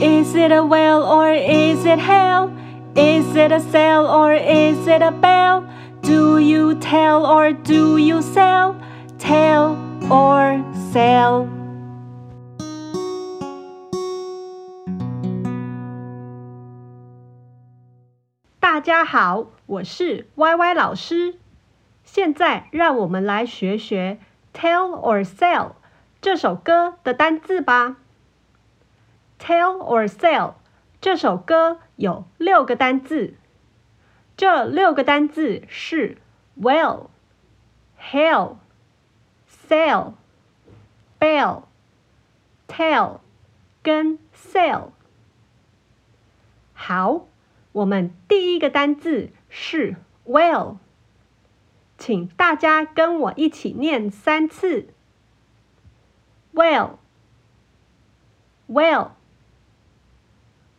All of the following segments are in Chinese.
Is it a whale or is it hail? Is it a sail or is it a bell? Do you tell or do you sell? Tell or sell. 大家好，我是 YY 老师。现在让我们来学学 Tell or Sell 这首歌的单字吧。 Tell or Sell 这首歌有六个单字，这六个单字是 Well、Hail、Sail、Bell、Tell 跟 Sell。好，我们第一个单字是 Well。请大家跟我一起念三次。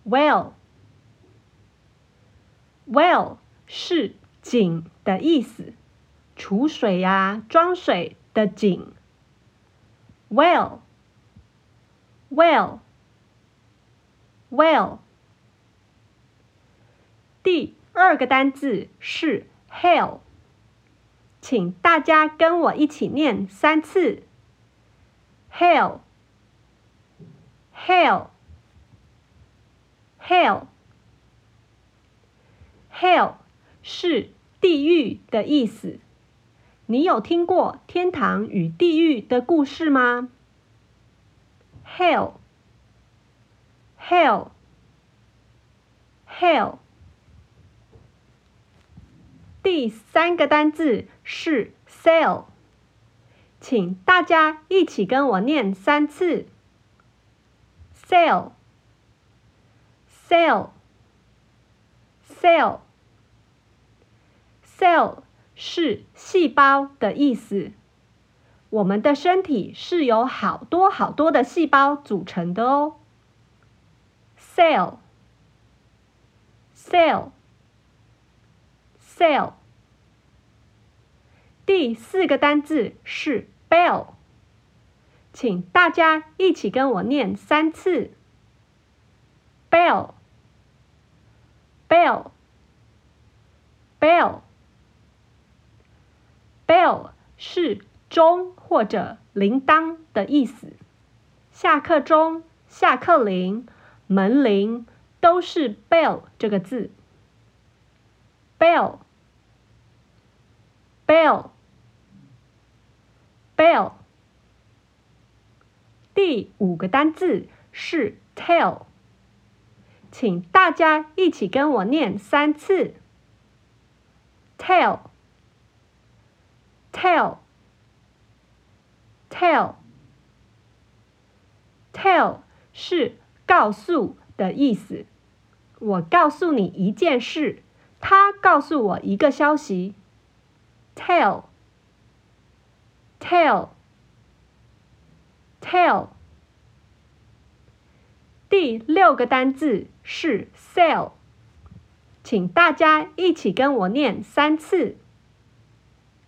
Well，well 是井的意思，储水呀、装水的井。Well，well，well。第二个单字是 Hail。请大家跟我一起念三次 Hell，hell 是地狱的意思。你有听过天堂与地狱的故事吗？Hell，Hell，Hell。第三个单字是 sail，请大家一起跟我念三次。Sail，sail，sail，sail 是细胞的意思。我们的身体是由好多好多的细胞组成的哦。sail，sail。Sail。第四个单字是 bell，请大家一起跟我念三次，bell。Bell，bell，bell 是钟或者铃铛的意思。下课钟、下课铃、门铃都是 bell 这个字。Bell，bell，bell。第五个单字是 tell，请大家一起跟我念三次。Tell，tell，tell，tell 是告诉的意思。我告诉你一件事。他告诉我一个消息。Tell，tell，tell。第六个单字是 sail，请大家一起跟我念三次。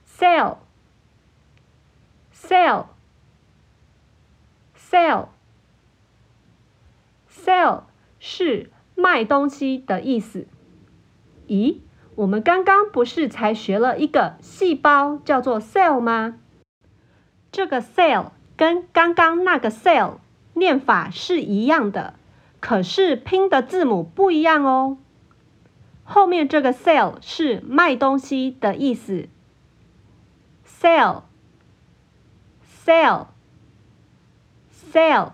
Sell，sell，sell，sell 是卖东西的意思。咦，我们刚刚不是才学了一个细胞叫做 cell 吗？这个 cell 跟刚刚那个 cell 念法是一样的，可是拼的字母不一样哦。后面这个 sell 是卖东西的意思，sell，sell，sell。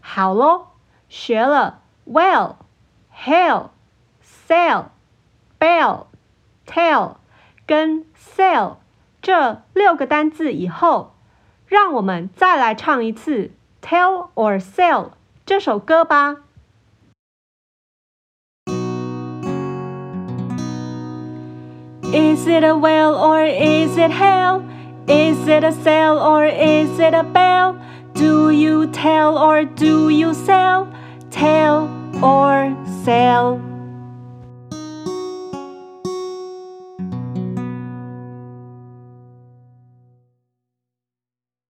好喽，学了 well，hail。sell，bell, tell 跟 sell 这六个单字以后，让我们再来唱一次《Tell or Sail》这首歌吧。Is it a whale or is it hail? Is it a sail or is it a bell? Do you tell or do you sell? Tell or sail.